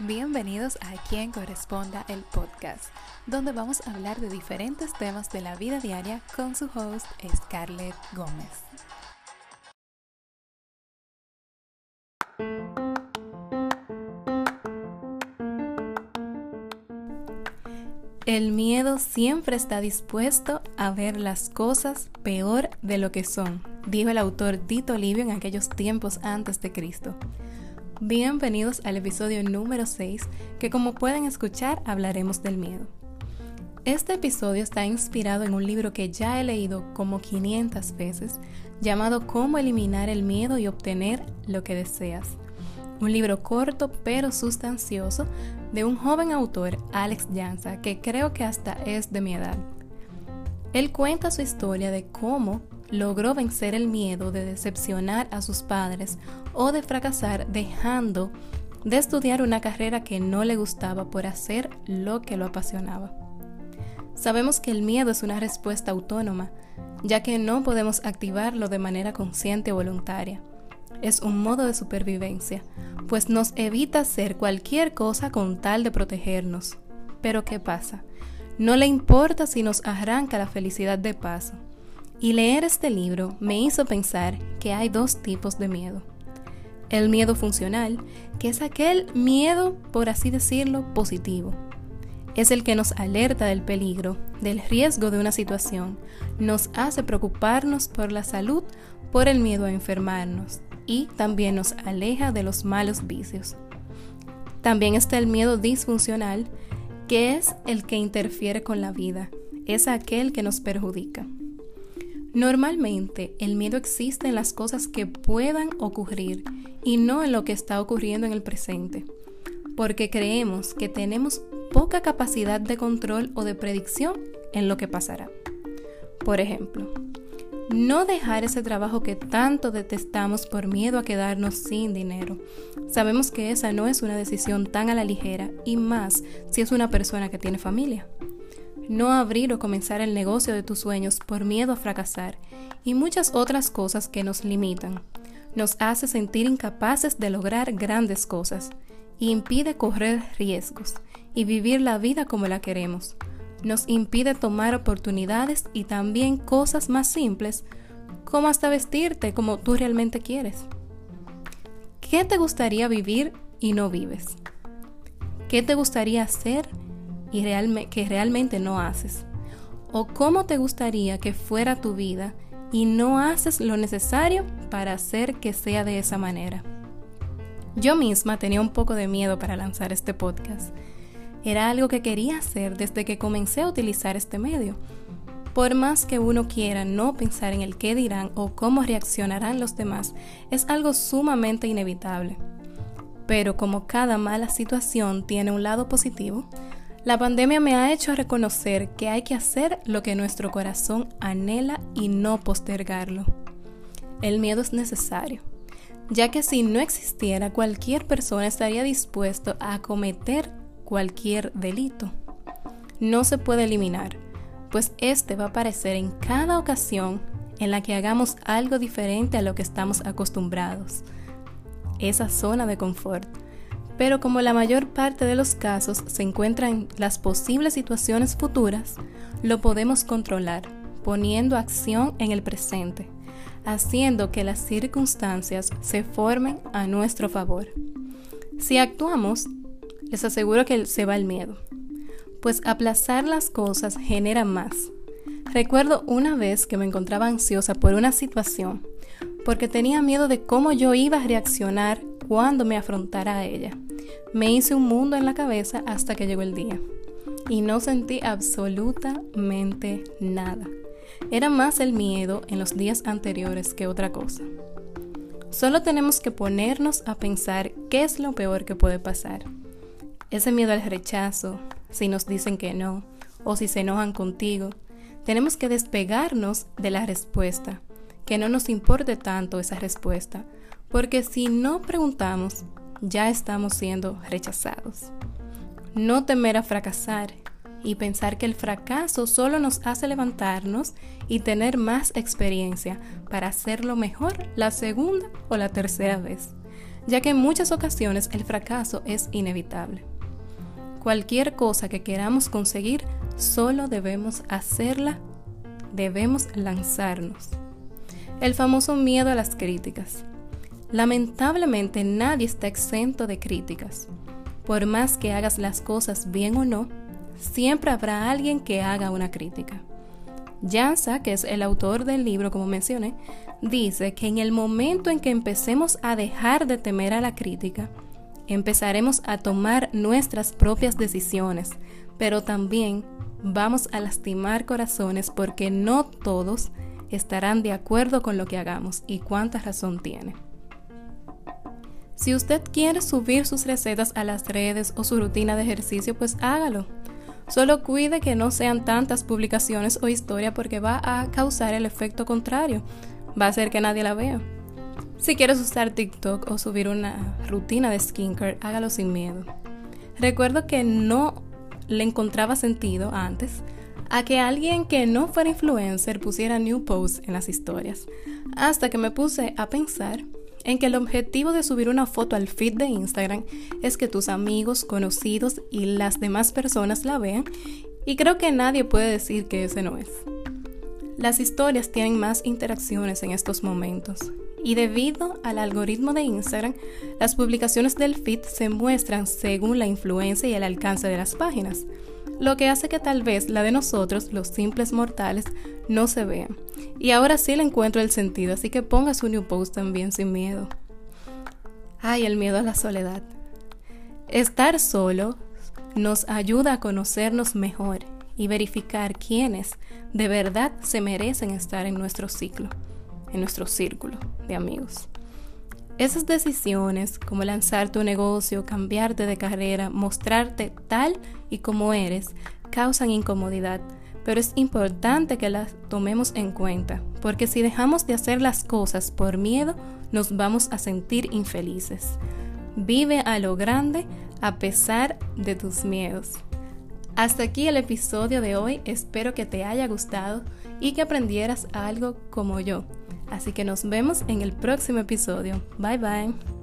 Bienvenidos a Quien Corresponda el podcast, donde vamos a hablar de diferentes temas de la vida diaria con su host Scarlett Gómez. El miedo siempre está dispuesto a ver las cosas peor de lo que son, dijo el autor Dito Livio en aquellos tiempos antes de Cristo. Bienvenidos al episodio número 6, que como pueden escuchar hablaremos del miedo. Este episodio está inspirado en un libro que ya he leído como 500 veces, llamado Cómo eliminar el miedo y obtener lo que deseas. Un libro corto pero sustancioso de un joven autor, Alex Jansa, que creo que hasta es de mi edad. Él cuenta su historia de cómo logró vencer el miedo de decepcionar a sus padres o de fracasar dejando de estudiar una carrera que no le gustaba por hacer lo que lo apasionaba. Sabemos que el miedo es una respuesta autónoma, ya que no podemos activarlo de manera consciente o voluntaria. Es un modo de supervivencia, pues nos evita hacer cualquier cosa con tal de protegernos. Pero ¿qué pasa? No le importa si nos arranca la felicidad de paso. Y leer este libro me hizo pensar que hay dos tipos de miedo. El miedo funcional, que es aquel miedo, por así decirlo, positivo. Es el que nos alerta del peligro, del riesgo de una situación, nos hace preocuparnos por la salud, por el miedo a enfermarnos y también nos aleja de los malos vicios. También está el miedo disfuncional, que es el que interfiere con la vida, es aquel que nos perjudica. Normalmente el miedo existe en las cosas que puedan ocurrir y no en lo que está ocurriendo en el presente, porque creemos que tenemos poca capacidad de control o de predicción en lo que pasará. Por ejemplo, no dejar ese trabajo que tanto detestamos por miedo a quedarnos sin dinero. Sabemos que esa no es una decisión tan a la ligera y más si es una persona que tiene familia no abrir o comenzar el negocio de tus sueños por miedo a fracasar y muchas otras cosas que nos limitan. Nos hace sentir incapaces de lograr grandes cosas y impide correr riesgos y vivir la vida como la queremos. Nos impide tomar oportunidades y también cosas más simples como hasta vestirte como tú realmente quieres. ¿Qué te gustaría vivir y no vives? ¿Qué te gustaría hacer y que realmente no haces? ¿O cómo te gustaría que fuera tu vida y no haces lo necesario para hacer que sea de esa manera? Yo misma tenía un poco de miedo para lanzar este podcast. Era algo que quería hacer desde que comencé a utilizar este medio. Por más que uno quiera no pensar en el qué dirán o cómo reaccionarán los demás, es algo sumamente inevitable. Pero como cada mala situación tiene un lado positivo, la pandemia me ha hecho reconocer que hay que hacer lo que nuestro corazón anhela y no postergarlo. El miedo es necesario, ya que si no existiera cualquier persona estaría dispuesto a cometer cualquier delito. No se puede eliminar, pues este va a aparecer en cada ocasión en la que hagamos algo diferente a lo que estamos acostumbrados. Esa zona de confort pero como la mayor parte de los casos se encuentran las posibles situaciones futuras, lo podemos controlar poniendo acción en el presente, haciendo que las circunstancias se formen a nuestro favor. Si actuamos, les aseguro que se va el miedo, pues aplazar las cosas genera más. Recuerdo una vez que me encontraba ansiosa por una situación, porque tenía miedo de cómo yo iba a reaccionar cuando me afrontara a ella. Me hice un mundo en la cabeza hasta que llegó el día y no sentí absolutamente nada. Era más el miedo en los días anteriores que otra cosa. Solo tenemos que ponernos a pensar qué es lo peor que puede pasar. Ese miedo al rechazo, si nos dicen que no, o si se enojan contigo. Tenemos que despegarnos de la respuesta, que no nos importe tanto esa respuesta, porque si no preguntamos, ya estamos siendo rechazados. No temer a fracasar y pensar que el fracaso solo nos hace levantarnos y tener más experiencia para hacerlo mejor la segunda o la tercera vez. ya que en muchas ocasiones el fracaso es inevitable. Cualquier cosa que queramos conseguir, solo debemos hacerla, debemos lanzarnos. El famoso miedo a las críticas. Lamentablemente nadie está exento de críticas. Por más que hagas las cosas bien o no, siempre habrá alguien que haga una crítica. Jansa, que es el autor del libro, como mencioné, dice que en el momento en que empecemos a dejar de temer a la crítica, empezaremos a tomar nuestras propias decisiones, pero también vamos a lastimar corazones porque no todos estarán de acuerdo con lo que hagamos y cuánta razón tiene. Si usted quiere subir sus recetas a las redes o su rutina de ejercicio, pues hágalo. Solo cuide que no sean tantas publicaciones o historia porque va a causar el efecto contrario. Va a hacer que nadie la vea. Si quieres usar TikTok o subir una rutina de skincare, hágalo sin miedo. Recuerdo que no le encontraba sentido antes a que alguien que no fuera influencer pusiera new posts en las historias, hasta que me puse a pensar en que el objetivo de subir una foto al feed de Instagram es que tus amigos, conocidos y las demás personas la vean y creo que nadie puede decir que ese no es. Las historias tienen más interacciones en estos momentos y debido al algoritmo de Instagram, las publicaciones del feed se muestran según la influencia y el alcance de las páginas lo que hace que tal vez la de nosotros, los simples mortales, no se vea. Y ahora sí le encuentro el sentido, así que ponga su new post también sin miedo. Ay, el miedo a la soledad. Estar solo nos ayuda a conocernos mejor y verificar quiénes de verdad se merecen estar en nuestro ciclo, en nuestro círculo de amigos. Esas decisiones, como lanzar tu negocio, cambiarte de carrera, mostrarte tal y como eres, causan incomodidad, pero es importante que las tomemos en cuenta, porque si dejamos de hacer las cosas por miedo, nos vamos a sentir infelices. Vive a lo grande a pesar de tus miedos. Hasta aquí el episodio de hoy, espero que te haya gustado y que aprendieras algo como yo. Así que nos vemos en el próximo episodio. Bye bye.